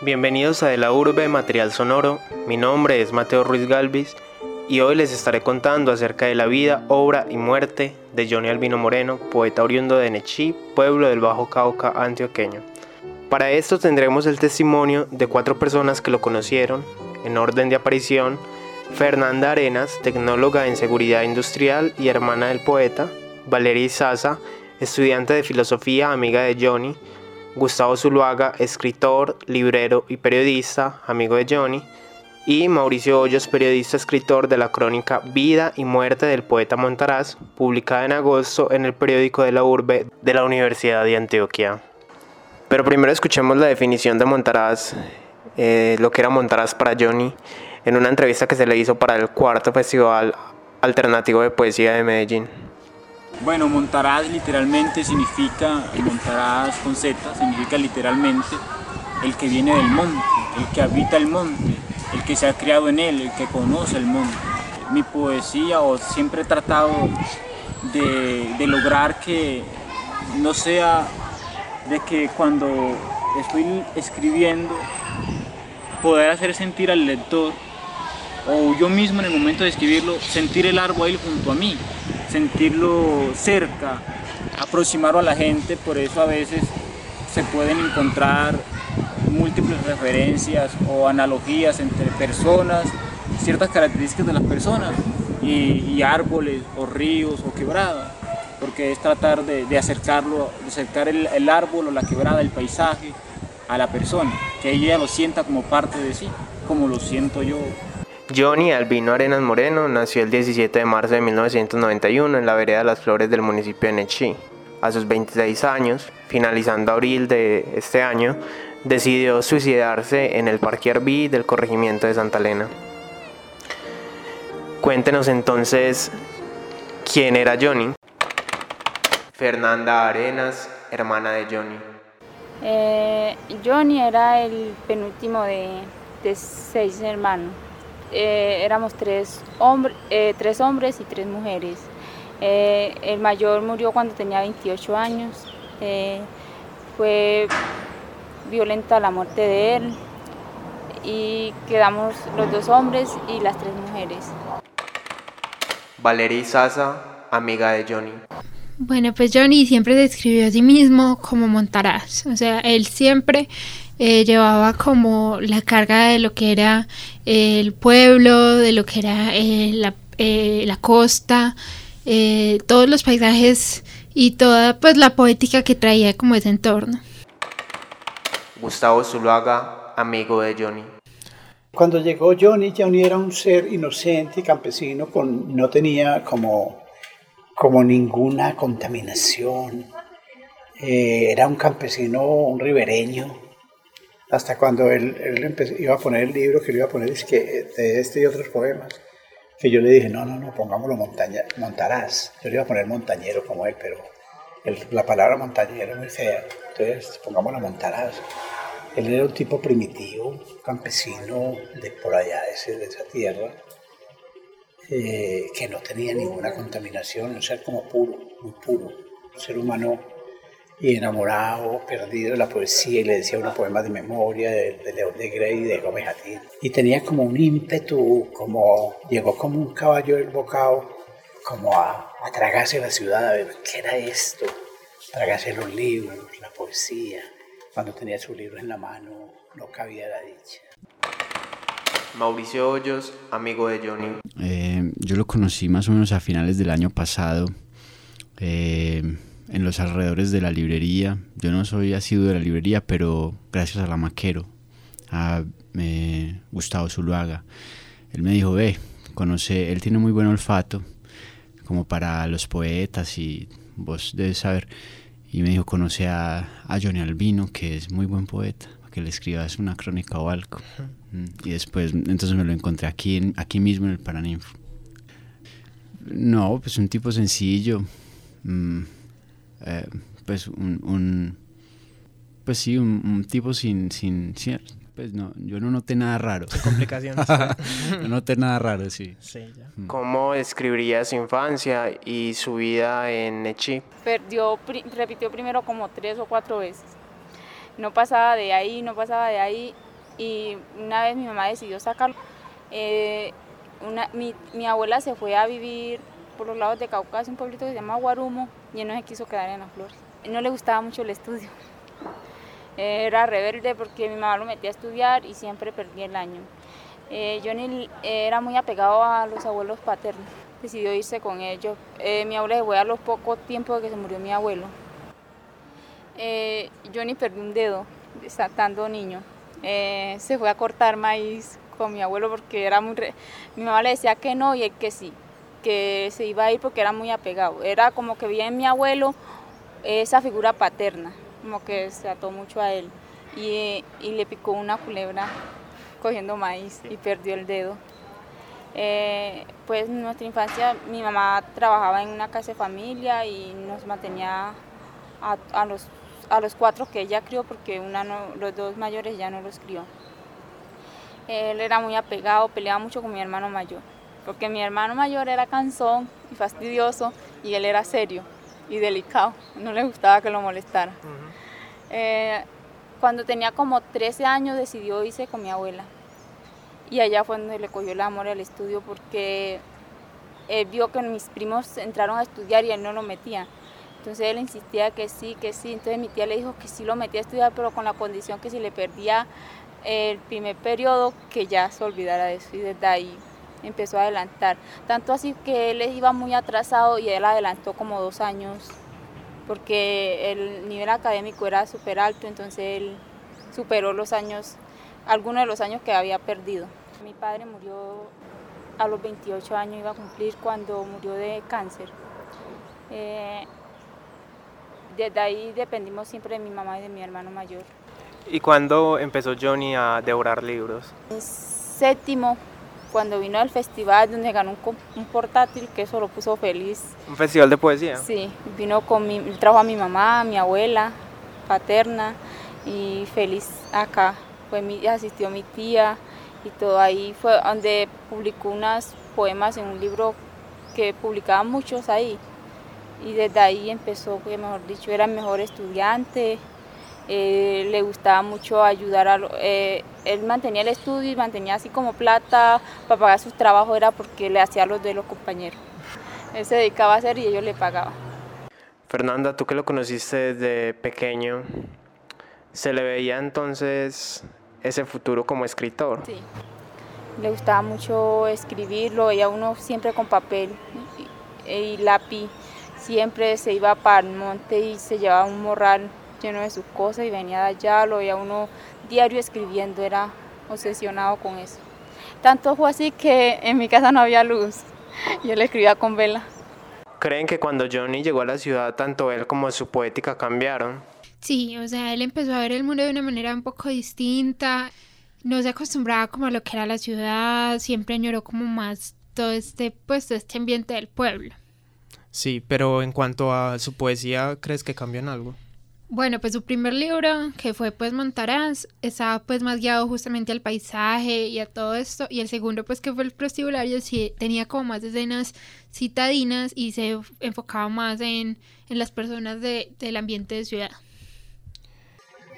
Bienvenidos a De la Urbe Material Sonoro. Mi nombre es Mateo Ruiz Galvis y hoy les estaré contando acerca de la vida, obra y muerte de Johnny Albino Moreno, poeta oriundo de Nechí, pueblo del Bajo Cauca antioqueño. Para esto tendremos el testimonio de cuatro personas que lo conocieron, en orden de aparición, Fernanda Arenas, tecnóloga en seguridad industrial y hermana del poeta, Valeria Izaza, estudiante de filosofía, amiga de Johnny, Gustavo Zuluaga, escritor, librero y periodista, amigo de Johnny, y Mauricio Hoyos, periodista escritor de la crónica Vida y Muerte del poeta Montaraz, publicada en agosto en el periódico de la Urbe de la Universidad de Antioquia. Pero primero escuchemos la definición de Montaraz, eh, lo que era Montaraz para Johnny, en una entrevista que se le hizo para el cuarto Festival Alternativo de Poesía de Medellín. Bueno, Montaraz literalmente significa, Montaraz con Z, significa literalmente el que viene del monte, el que habita el monte, el que se ha criado en él, el que conoce el monte. Mi poesía, o siempre he tratado de, de lograr que no sea de que cuando estoy escribiendo poder hacer sentir al lector o yo mismo en el momento de escribirlo sentir el árbol ahí junto a mí sentirlo cerca, aproximarlo a la gente, por eso a veces se pueden encontrar múltiples referencias o analogías entre personas, ciertas características de las personas y, árboles o ríos o quebradas, porque es tratar de, acercarlo, de acercar el, árbol o la quebrada, el paisaje a la persona, que ella lo sienta como parte de sí, como lo siento yo Johnny Albino Arenas Moreno nació el 17 de marzo de 1991 en la vereda de las Flores del municipio de Nechí. A sus 26 años, finalizando abril de este año, decidió suicidarse en el Parque Arbí del corregimiento de Santa Elena. Cuéntenos entonces quién era Johnny. Fernanda Arenas, hermana de Johnny. Eh, Johnny era el penúltimo de seis hermanos. Eh, éramos tres, eh, tres hombres y tres mujeres. Eh, el mayor murió cuando tenía 28 años. fue violenta la muerte de él y quedamos los dos hombres y las tres mujeres. Valeria Sasa, amiga de Johnny. Bueno, pues Johnny siempre describió a sí mismo como Montaraz, o sea, él siempre eh, llevaba como la carga de lo que era eh, el pueblo, de lo que era eh, la, la, costa, todos los paisajes y toda pues la poética que traía como ese entorno. Gustavo Zuluaga, amigo de Johnny. Cuando llegó Johnny, Johnny era un ser inocente y campesino, con, no tenía como, como ninguna contaminación. era un campesino, un ribereño, hasta cuando él, iba a poner el libro que le iba a poner es que de este y otros poemas, que yo le dije, no, no, no, pongámoslo montaña, montarás. Yo le iba a poner montañero como él, pero la palabra montañero es muy fea, entonces pongámoslo montarás. Él era un tipo primitivo, campesino de por allá, de, esa tierra, eh, que no tenía ninguna contaminación, un ser como puro, muy puro, un ser humano y enamorado, perdido de la poesía, y le decía unos poemas de memoria de, León de Grey y de Gómez Atín. Y tenía como un ímpetu, como llegó como un caballo del bocado, como a, a tragarse la ciudad, a ver qué era esto, tragarse los libros, la poesía. Cuando tenía su libro en la mano, no cabía la dicha. Mauricio Hoyos, amigo de Johnny. Eh, yo lo conocí más o menos a finales del año pasado. Eh, en los alrededores de la librería. Yo no soy asiduo de la librería, pero gracias a la maquero, a eh, Gustavo Zuluaga, él me dijo, ve, conoce, él tiene muy buen olfato, como para los poetas y vos debes saber. Y me dijo, conoce a, a Johnny Albino, que es muy buen poeta, que le escribas una crónica o algo. Mm, y después, entonces me lo encontré aquí, aquí mismo en el Paraninfo. No, pues un tipo sencillo. Mm, eh, pues un, pues sí, un, tipo sin, sin, pues no, yo no noté nada raro. complicaciones? no noté nada raro, sí. Mm. ¿Cómo describiría su infancia y su vida en Echi? Perdió, repitió primero como tres o cuatro veces. No pasaba de ahí, no pasaba de ahí y una vez mi mamá decidió sacarlo. Eh, una, mi, mi, abuela se fue a vivir por los lados de Caucasia, un pueblito que se llama Guarumo, y él no se quiso quedar en las flores. No le gustaba mucho el estudio. Era rebelde porque mi mamá lo metía a estudiar y siempre perdía el año. Eh, Johnny era muy apegado a los abuelos paternos, decidió irse con ellos. Eh, mi abuela se fue a los pocos tiempos de que se murió mi abuelo. Eh, Johnny perdió un dedo estando niño. Eh, se fue a cortar maíz con mi abuelo porque era muy... Mi mamá le decía que no y él que sí, que se iba a ir porque era muy apegado. Era como que veía en mi abuelo esa figura paterna, como que se ató mucho a él. Y, y le picó una culebra cogiendo maíz y perdió el dedo. Eh, pues en nuestra infancia mi mamá trabajaba en una casa de familia y nos mantenía a, a los a los cuatro que ella crió porque una los dos mayores ya no los crió. Él era muy apegado, peleaba mucho con mi hermano mayor, porque mi hermano mayor era cansón y fastidioso y él era serio y delicado, no le gustaba que lo molestara. eh, cuando tenía como 13 años decidió irse con mi abuela y allá fue donde le cogió el amor al estudio porque él vio que mis primos entraron a estudiar y él no lo metía. Entonces él insistía que sí, que sí. Entonces mi tía le dijo que sí lo metía a estudiar, pero con la condición que si le perdía el primer periodo, que ya se olvidara de eso. Y desde ahí empezó a adelantar. Tanto así que él iba muy atrasado y él adelantó como dos años, porque el nivel académico era súper alto, entonces él superó los años, algunos de los años que había perdido. Mi padre murió a los 28 años, iba a cumplir cuando murió de cáncer. Eh, desde ahí dependimos siempre de mi mamá y de mi hermano mayor. ¿Y cuándo empezó Johnny a devorar libros? En séptimo, cuando vino al festival donde ganó un, un, portátil, que eso lo puso feliz. ¿Un festival de poesía? Sí, vino con mi, trajo a mi mamá, a mi abuela paterna y feliz acá. Fue mi, asistió mi tía y todo ahí fue donde publicó unos poemas en un libro que publicaban muchos ahí y desde ahí empezó, que mejor dicho, era el mejor estudiante, eh, le gustaba mucho ayudar a... Eh, él mantenía el estudio y mantenía así como plata para pagar sus trabajos, era porque le hacía los de los compañeros. Él se dedicaba a hacer y ellos le pagaban. Fernanda, tú que lo conociste desde pequeño, ¿se le veía entonces ese futuro como escritor? Sí, le gustaba mucho escribir, lo veía uno siempre con papel y, y lápiz siempre se iba para el monte y se llevaba un morral lleno de sus cosas y venía de allá, lo veía uno diario escribiendo, era obsesionado con eso. Tanto fue así que en mi casa no había luz, yo le escribía con vela. ¿Creen que cuando Johnny llegó a la ciudad, tanto él como su poética cambiaron? Sí, o sea, él empezó a ver el mundo de una manera un poco distinta, no se acostumbraba como a lo que era la ciudad, siempre añoró como más todo este, pues, todo este ambiente del pueblo. Sí, pero en cuanto a su poesía, ¿crees que cambian algo? Bueno, pues su primer libro, que fue pues Montaraz, estaba pues más guiado justamente al paisaje y a todo esto. Y el segundo, pues que fue el prostibulario, sí tenía como más escenas citadinas y se enfocaba más en, en las personas de, del ambiente de ciudad.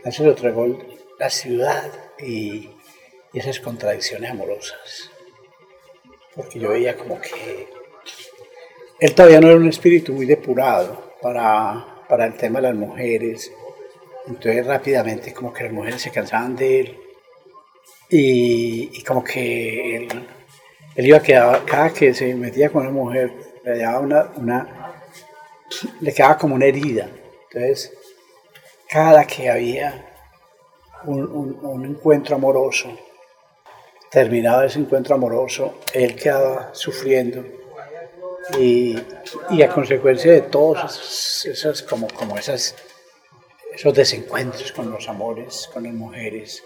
Eso lo tragó la ciudad y esas contradicciones amorosas. Porque yo veía como que él todavía no era un espíritu muy depurado para, para el tema de las mujeres. Entonces rápidamente como que las mujeres se cansaban de él y, y como que él, él iba a quedar, cada que se metía con una mujer le daba una, una, le quedaba como una herida. Entonces cada que había un, un, un encuentro amoroso, terminaba ese encuentro amoroso, él quedaba sufriendo y, a consecuencia de todos esos, como, como esas, esos desencuentros con los amores, con las mujeres,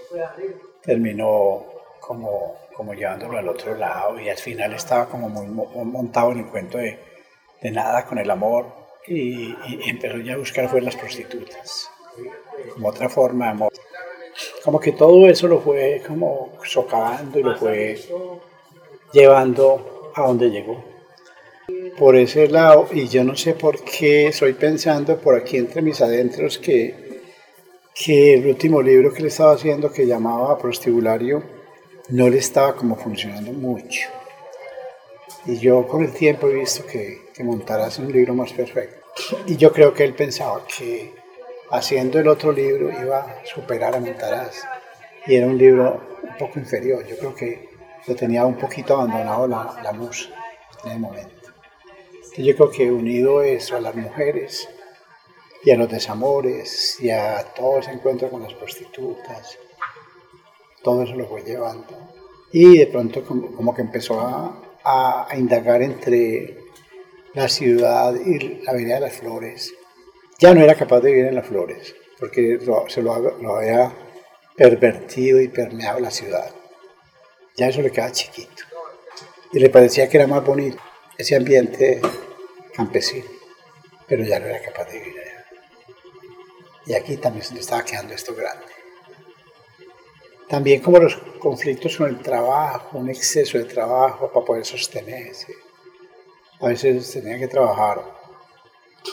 terminó como, como llevándolo al otro lado y al final estaba como muy montado en el cuento de, de nada con el amor y, y, empezó ya a buscar fue las prostitutas, como otra forma de amor. Como que todo eso lo fue como socavando y lo fue llevando a donde llegó por ese lado y yo no sé por qué estoy pensando por aquí entre mis adentros que que el último libro que le estaba haciendo, que llamaba Prostibulario, no le estaba como funcionando mucho. Y yo con el tiempo he visto que, que Montaraz un libro más perfecto. Y yo creo que él pensaba que haciendo el otro libro iba a superar a Montaraz. Y era un libro un poco inferior. Yo creo que lo tenía un poquito abandonado la, la musa en el momento. Yo creo que unido eso a las mujeres y a los desamores y a todo ese encuentro con las prostitutas, todo eso lo fue llevando. Y de pronto como, que empezó a, a, indagar entre la ciudad y la avenida de las flores. Ya no era capaz de vivir en las flores, porque se lo, lo había pervertido y permeado la ciudad. Ya eso le quedaba chiquito. Y le parecía que era más bonito ese ambiente campesino, pero ya no era capaz de vivir allá. Y aquí también se le estaba quedando esto grande. También como los conflictos con el trabajo, un exceso de trabajo para poder sostenerse. A veces tenía que trabajar,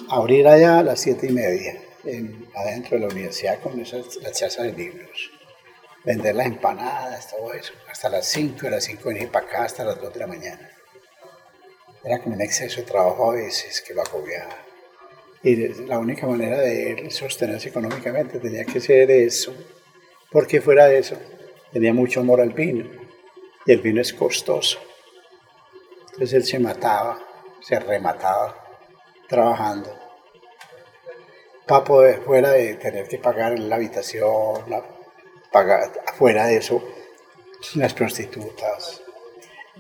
abrir allá a las siete y media, en, adentro de la universidad con esas, la chaza de libros, vender las empanadas, todo eso, hasta las cinco, a las cinco venir para acá hasta las dos de la mañana. Era como un exceso de trabajo a veces que lo agobiaba. Y la única manera de él sostenerse económicamente tenía que ser eso porque fuera de eso tenía mucho amor al vino y el vino es costoso. Entonces él se mataba, se remataba trabajando para poder, fuera de tener que pagar la habitación, pagar, fuera de eso, las prostitutas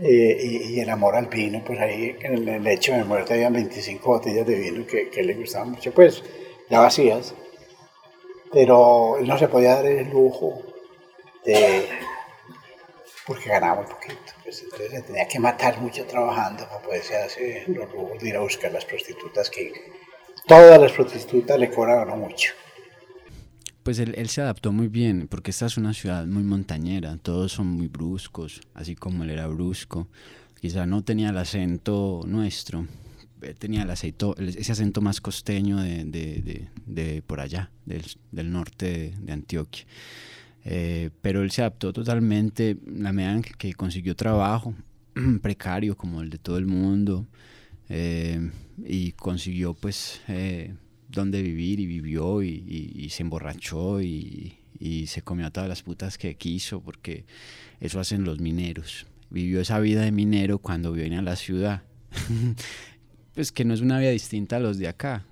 eh, y, el amor al vino, pues ahí en el, el lecho de muerte había 25 botellas de vino que, que le gustaban mucho, pues ya vacías pero él no se podía dar el lujo de, porque ganaba muy poquito. Pues entonces se tenía que matar mucho trabajando para poderse hacer los lujos de ir a buscar las prostitutas, que todas las prostitutas le cobraban mucho. Pues él, se adaptó muy bien, porque esta es una ciudad muy montañera, todos son muy bruscos, así como él era brusco. Quizá no tenía el acento nuestro, eh, tenía el aceito, ese acento más costeño de, por allá, del, norte de, Antioquia. Eh, pero él se adaptó totalmente la medida en que consiguió trabajo precario como el de todo el mundo eh, y consiguió pues donde vivir y vivió y, y, se emborrachó y, y, se comió a todas las putas que quiso porque eso hacen los mineros. Vivió esa vida de minero cuando viene a la ciudad. pues que no es una vida distinta a los de acá.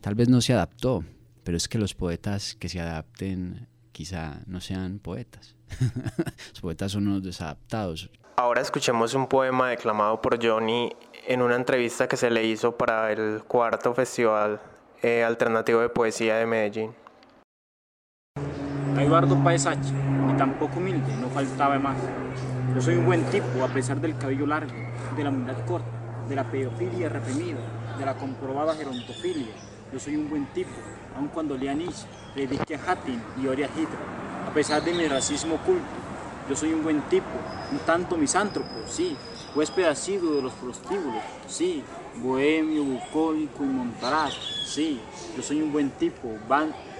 Tal vez no se adaptó, pero es que los poetas que se adapten quizá no sean poetas. los poetas son unos desadaptados. Ahora escuchemos un poema declamado por Johnny en una entrevista que se le hizo para el cuarto Festival eh, Alternativo de Poesía de Medellín. Eduardo Paesache, y tampoco humilde, no faltaba más. Yo soy un buen tipo, a pesar del cabello largo, de la humildad corta de la pedofilia reprimida, de la comprobada gerontofilia. Yo soy un buen tipo, aun cuando lea Nietzsche, predique a Hatin y ore a a pesar de mi racismo oculto. Yo soy un buen tipo, un tanto misántropo, sí, huésped asiduo de los prostíbulos, sí, bohemio, bucólico y montaraz, sí, yo soy un buen tipo,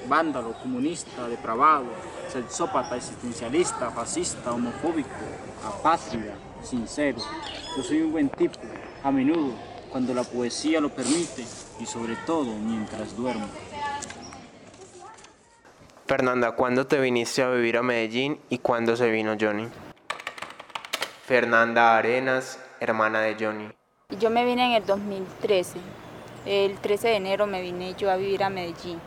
vándalo, comunista, depravado, sexópata, existencialista, fascista, homofóbico, apátrida, sincero. Yo soy un buen tipo, a menudo, cuando la poesía lo permite y sobre todo mientras duermo. Fernanda, ¿cuándo te viniste a vivir a Medellín y cuándo se vino Johnny? Fernanda Arenas, hermana de Johnny. Yo me vine en el 2013. El 13 de enero me vine yo a vivir a Medellín.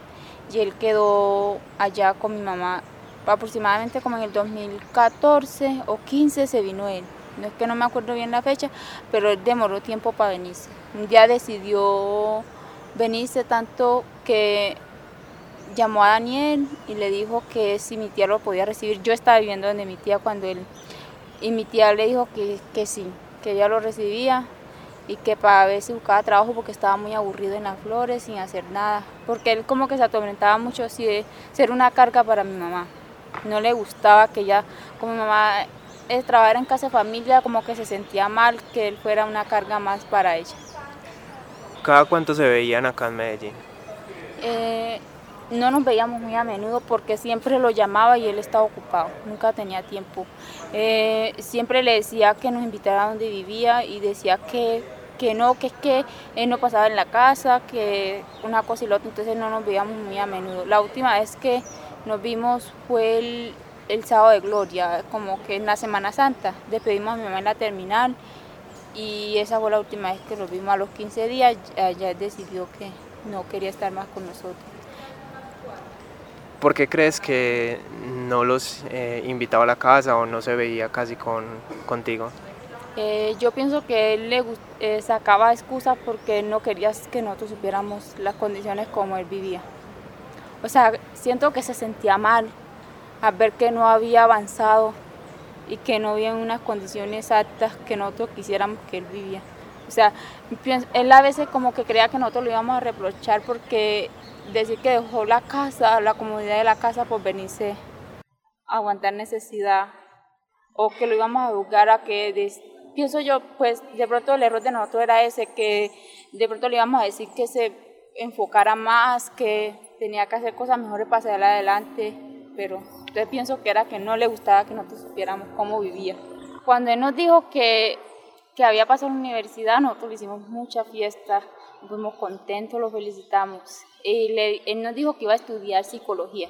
Y él quedó allá con mi mamá. Aproximadamente como en el 2014 o 15 se vino él no es que no me acuerdo bien la fecha, pero él demoró tiempo para venirse. Un día decidió venirse tanto que llamó a Daniel y le dijo que si mi tía lo podía recibir. Yo estaba viviendo donde mi tía cuando él, y mi tía le dijo que, que sí, que ella lo recibía y que para ver si buscaba trabajo porque estaba muy aburrido en las flores sin hacer nada, porque él como que se atormentaba mucho así de ser una carga para mi mamá. No le gustaba que ella, como mi mamá el trabajar en casa de familia como que se sentía mal que él fuera una carga más para ella. ¿Cada cuánto se veían acá en Medellín? Eh, no nos veíamos muy a menudo porque siempre lo llamaba y él estaba ocupado, nunca tenía tiempo. Eh, siempre le decía que nos invitara a donde vivía y decía que, que no, que es que él no pasaba en la casa, que una cosa y la otra, entonces no nos veíamos muy a menudo. La última vez que nos vimos fue el, el sábado de gloria, como que en la Semana Santa. Despedimos a mi mamá en la terminal y esa fue la última vez que nos vimos a los 15 días, ya decidió que no quería estar más con nosotros. ¿Por qué crees que no los eh, invitaba a la casa o no se veía casi con, contigo? Eh, yo pienso que él le eh, sacaba excusas porque no quería que nosotros supiéramos las condiciones como él vivía. O sea, siento que se sentía mal al ver que no había avanzado y que no había unas condiciones exactas que nosotros quisiéramos que él vivía. O sea, él a veces como que creía que nosotros lo íbamos a reprochar porque decir que dejó la casa, la comodidad de la casa por venirse a aguantar necesidad o que lo íbamos a juzgar a que pienso yo pues de pronto el error de nosotros era ese que de pronto le íbamos a decir que se enfocara más que tenía que hacer cosas mejores para salir adelante pero yo pienso que era que no le gustaba que nosotros supiéramos cómo vivía. Cuando él nos dijo que que había pasado en la universidad nosotros le hicimos mucha fiesta fuimos contentos, lo felicitamos. Y él nos dijo que iba a estudiar psicología.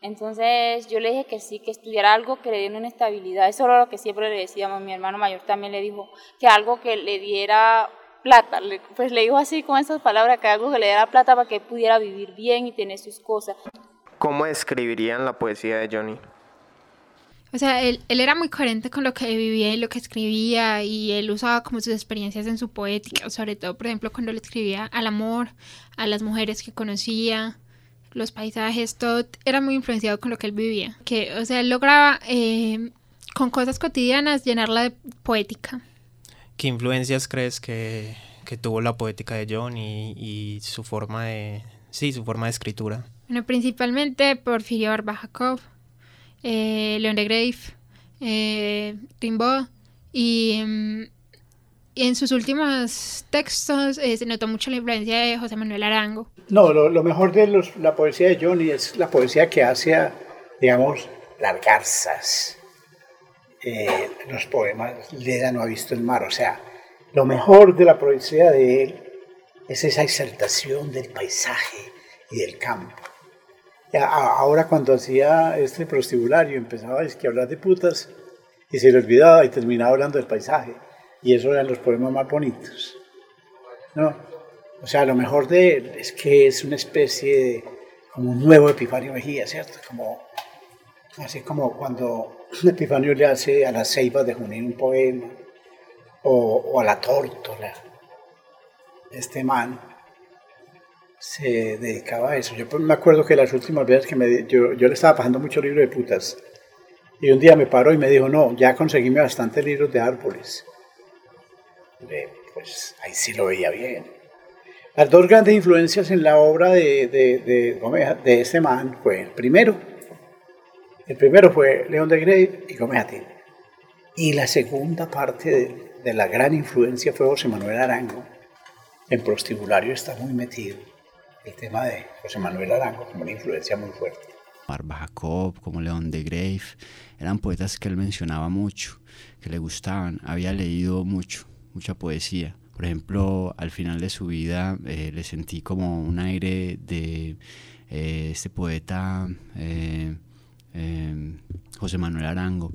Entonces yo le dije que sí, que estudiara algo que le diera una estabilidad. Eso era lo que siempre le decíamos. Mi hermano mayor también le dijo que algo que le diera plata. Pues le dijo así con esas palabras, que algo que le diera plata para que pudiera vivir bien y tener sus cosas. ¿Cómo describirían la poesía de Johnny? O sea, él, él, era muy coherente con lo que vivía y lo que escribía y él usaba como sus experiencias en su poética, sobre todo, por ejemplo, cuando le escribía al amor, a las mujeres que conocía, los paisajes, todo era muy influenciado con lo que él vivía. Que, o sea, él lograba eh, con cosas cotidianas llenarla de poética. ¿Qué influencias crees que, que tuvo la poética de John y, y, su forma de, sí, su forma de escritura? Bueno, principalmente Porfirio Barbajakov eh, León de Grave, eh, y, mm, en sus últimos textos eh, se notó mucho la influencia de José Manuel Arango. No, lo, mejor de la poesía de Johnny es la poesía que hace, digamos, las garzas. Eh, los poemas Leda no ha visto el mar, o sea, lo mejor de la poesía de él es esa exaltación del paisaje y del campo. Ahora cuando hacía este prostibulario empezaba a hablar de putas y se le olvidaba y terminaba hablando del paisaje. Y eso eran los poemas más bonitos. ¿no? O sea, lo mejor de él es que es una especie de, como un nuevo Epifanio Mejía, ¿cierto? Como, así como cuando Epifanio le hace a las ceibas de Junín un poema, o, o a la tórtola, este man se dedicaba a eso. Yo me acuerdo que las últimas veces que me, yo, yo le estaba pasando mucho libro de putas. Y un día me paró y me dijo, no, ya conseguíme bastantes libros de árboles. pues ahí sí lo veía bien. Las dos grandes influencias en la obra de, de, de, de este man fue, primero, el primero fue León de Grey y Gómez Atil. Y la segunda parte de, de la gran influencia fue José Manuel Arango. En prostibulario está muy metido el tema de José Manuel Arango como una influencia muy fuerte. Barba Jacob, como León de Grave, eran poetas que él mencionaba mucho, que le gustaban, había leído mucho, mucha poesía. Por ejemplo, al final de su vida eh, le sentí como un aire de eh, este poeta eh, José Manuel Arango.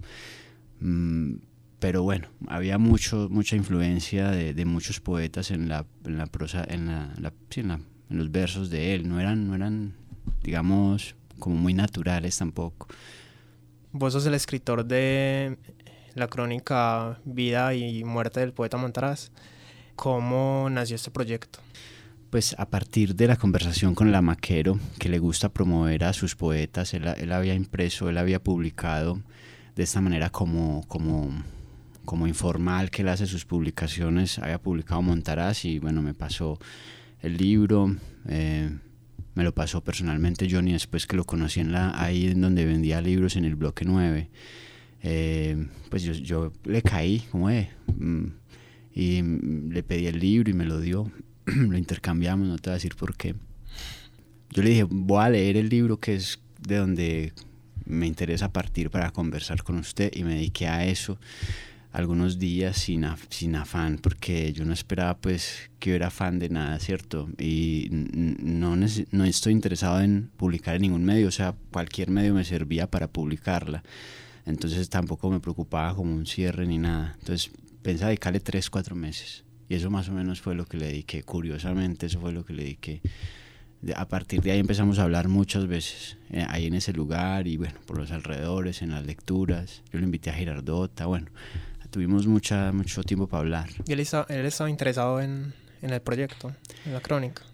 Mm, pero bueno, había mucho, mucha influencia de, muchos poetas en la, en la prosa, en la, en la los versos de él, no eran, no eran, digamos, como muy naturales tampoco. Vos sos el escritor de la crónica Vida y Muerte del poeta Montaraz. ¿Cómo nació este proyecto? Pues a partir de la conversación con la Maquero, que le gusta promover a sus poetas, él, él había impreso, él había publicado de esta manera como, como, como informal que él hace sus publicaciones, había publicado Montaraz y bueno, me pasó el libro. Eh, me lo pasó personalmente Johnny después que lo conocí en la, ahí en donde vendía libros en el bloque 9. Eh, pues yo, yo, le caí, como es, mm, y le pedí el libro y me lo dio. lo intercambiamos, no te voy a decir por qué. yo le dije, voy a leer el libro que es de donde me interesa partir para conversar con usted y me dediqué a eso algunos días sin, sin afán, porque yo no esperaba pues que era fan de nada, ¿cierto? Y no, no estoy interesado en publicar en ningún medio, o sea, cualquier medio me servía para publicarla. Entonces tampoco me preocupaba como un cierre ni nada. Entonces pensé dedicarle tres, cuatro meses. Y eso más o menos fue lo que le dediqué. Curiosamente, eso fue lo que le dediqué. A partir de ahí empezamos a hablar muchas veces, eh, ahí en ese lugar y bueno, por los alrededores, en las lecturas. Yo lo invité a Girardota, bueno, tuvimos mucha, mucho tiempo para hablar. ¿Y él, estaba interesado en, en, el proyecto, en la crónica?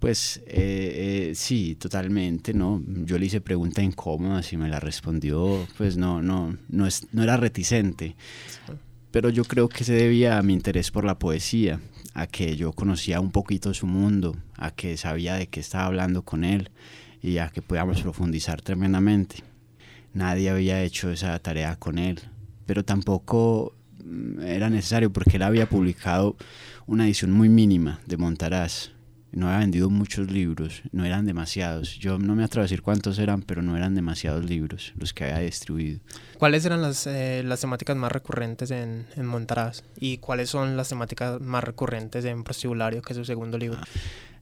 Pues eh, eh, sí, totalmente, ¿no? Yo le hice pregunta incómoda, y me la respondió, pues no, no, no, es, no era reticente. Pero yo creo que se debía a mi interés por la poesía, a que yo conocía un poquito su mundo, a que sabía de qué estaba hablando con él y a que podíamos profundizar tremendamente. Nadie había hecho esa tarea con él pero tampoco mm, era necesario porque él había publicado una edición muy mínima de Montaraz. No había vendido muchos libros, no eran demasiados. Yo no me atrevo a decir cuántos eran, pero no eran demasiados libros los que había distribuido. ¿Cuáles eran las, eh, las temáticas más recurrentes en, en, Montaraz? ¿Y cuáles son las temáticas más recurrentes en Prostibulario, que es su segundo libro?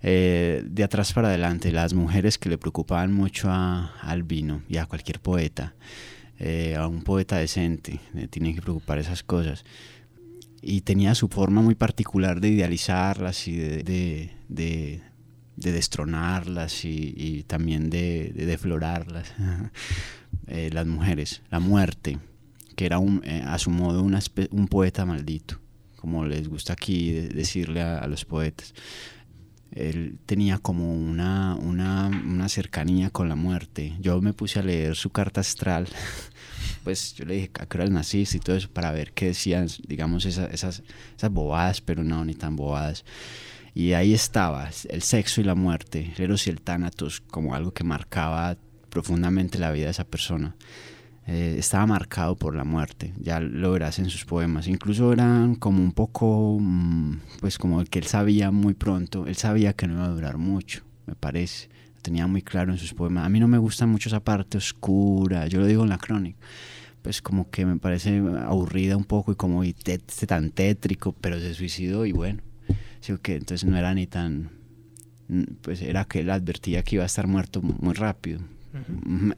Eh, de atrás para adelante, las mujeres que le preocupaban mucho a Albino y a cualquier poeta. Eh, a un poeta decente, eh, tiene que preocupar esas cosas. Y tenía su forma muy particular de idealizarlas y de, de, de, destronarlas y, también de, deflorarlas. Eh, las mujeres, la muerte, que era un, a su modo un poeta maldito, como les gusta aquí decirle a los poetas él tenía como una, una, una, cercanía con la muerte. Yo me puse a leer su carta astral, pues yo le dije a qué hora naciste y todo eso para ver qué decían, digamos, esas, esas, esas bobadas, pero no, ni tan bobadas. Y ahí estaba, el sexo y la muerte, el Eros y el Tánatos, como algo que marcaba profundamente la vida de esa persona. Eh, estaba marcado por la muerte, ya lo verás en sus poemas. Incluso eran como un poco, mm, pues como que él sabía muy pronto, él sabía que no iba a durar mucho, me parece. Lo tenía muy claro en sus poemas. A mí no me gusta mucho esa parte oscura, yo lo digo en la crónica. Pues como que me parece aburrida un poco y como y tan tétrico, pero se suicidó y bueno, que entonces no era ni tan, pues era que él advertía que iba a estar muerto muy rápido,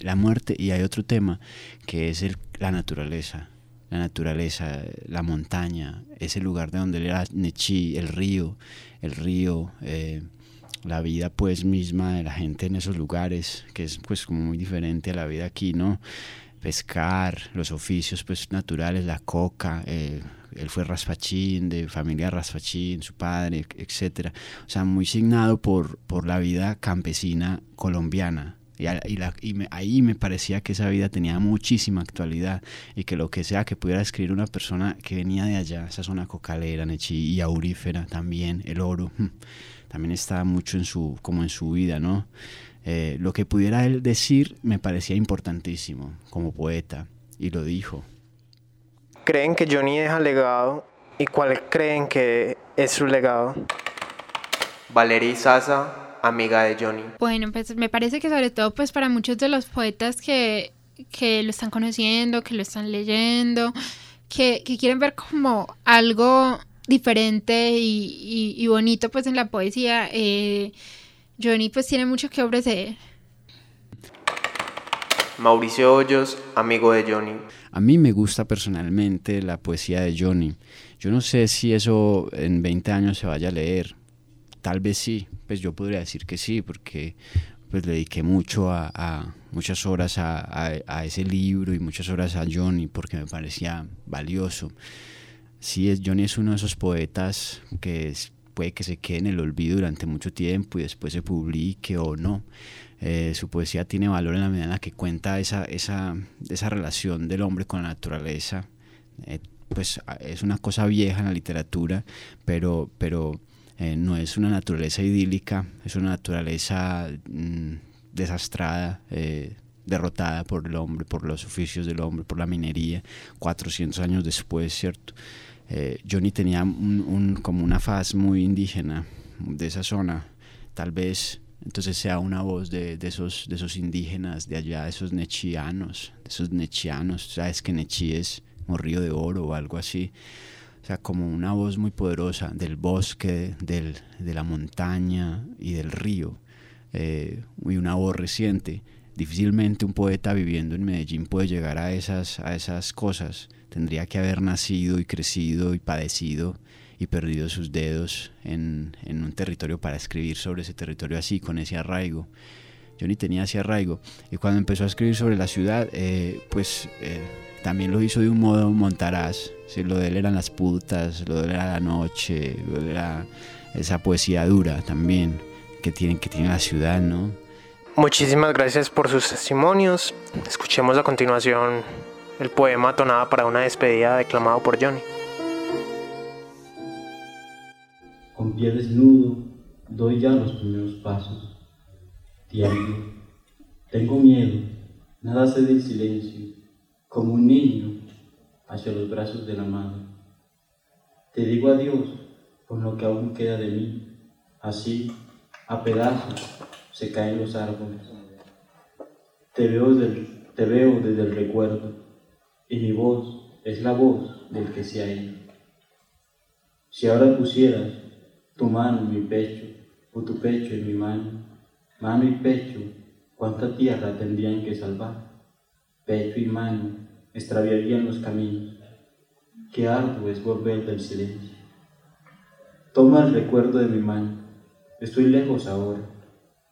la muerte y hay otro tema que es el, la naturaleza la naturaleza, la montaña, ese lugar de donde era Nechi, el río, el río, eh, la vida pues misma de la gente en esos lugares, que es pues como muy diferente a la vida aquí, ¿no? Pescar, los oficios pues naturales, la coca, eh, él fue raspachín, de familia raspachín, su padre, etcétera. O sea, muy signado por, por la vida campesina colombiana, y, ahí me parecía que esa vida tenía muchísima actualidad y que lo que sea que pudiera escribir una persona que venía de allá, esa zona cocalera, Nechi, y aurífera también, el oro, hmm, también estaba mucho en su, como en su vida, ¿no? Eh, lo que pudiera él decir me parecía importantísimo como poeta y lo dijo. ¿Creen que Johnny deja legado y cuál creen que es su legado? Valeria Sasa amiga de Johnny? Bueno, pues me parece que sobre todo pues para muchos de los poetas que, que lo están conociendo, que lo están leyendo, que, que quieren ver como algo diferente y, y, bonito pues en la poesía, eh, Johnny pues tiene mucho que ofrecer. Mauricio Hoyos, amigo de Johnny. A mí me gusta personalmente la poesía de Johnny. Yo no sé si eso en 20 años se vaya a leer. Tal vez sí, pues yo podría decir que sí, porque pues dediqué mucho a, muchas horas a, ese libro y muchas horas a Johnny porque me parecía valioso. Sí, es, Johnny es uno de esos poetas que puede que se quede en el olvido durante mucho tiempo y después se publique o no. Eh, su poesía tiene valor en la medida en la que cuenta esa, esa, esa relación del hombre con la naturaleza. Eh, pues es una cosa vieja en la literatura, pero, pero eh, no es una naturaleza idílica, es una naturaleza mm, desastrada, eh, derrotada por el hombre, por los oficios del hombre, por la minería, 400 años después, ¿cierto? Eh, Johnny tenía un, como una faz muy indígena de esa zona, tal vez entonces sea una voz de, esos, de esos indígenas de allá, de esos nechianos, de esos nechianos, sabes que Nechi es morrío de oro o algo así, o sea, como una voz muy poderosa del bosque, del, de la montaña y del río, eh, y una voz reciente. Difícilmente un poeta viviendo en Medellín puede llegar a esas, a esas cosas. Tendría que haber nacido y crecido y padecido y perdido sus dedos en, un territorio para escribir sobre ese territorio así, con ese arraigo. Yo ni tenía ese arraigo. Y cuando empezó a escribir sobre la ciudad, eh, pues eh, también lo hizo de un modo montaraz. Lo de él eran las putas, lo de él era la noche, lo de él era esa poesía dura también que tiene, que tiene la ciudad, ¿no? Muchísimas gracias por sus testimonios. Escuchemos a continuación el poema Tonada para una despedida declamado por Johnny. Con pie desnudo doy ya los primeros pasos. Tiemblo, tengo miedo, nada sé del silencio, como un niño hacia los brazos de la madre. Te digo adiós por lo que aún queda de mí, así, a pedazos, se caen los árboles. Te veo, te veo desde el recuerdo, y mi voz es la voz del que se ha ido. Si ahora pusieras tu mano en mi pecho, o tu pecho en mi mano, mano y pecho, cuánta tierra tendrían que salvar. Pecho y mano extraviarían los caminos. Qué arduo es volver del silencio. Toma el recuerdo de mi mano. Estoy lejos ahora.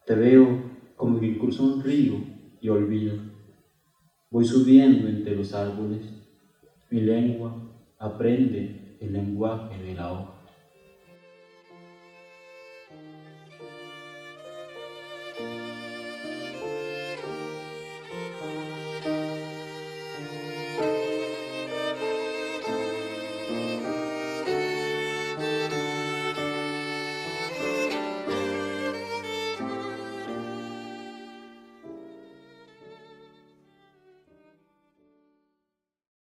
Te veo como que cruzo un río y olvido. Voy subiendo entre los árboles. Mi lengua aprende el lenguaje de la hoja.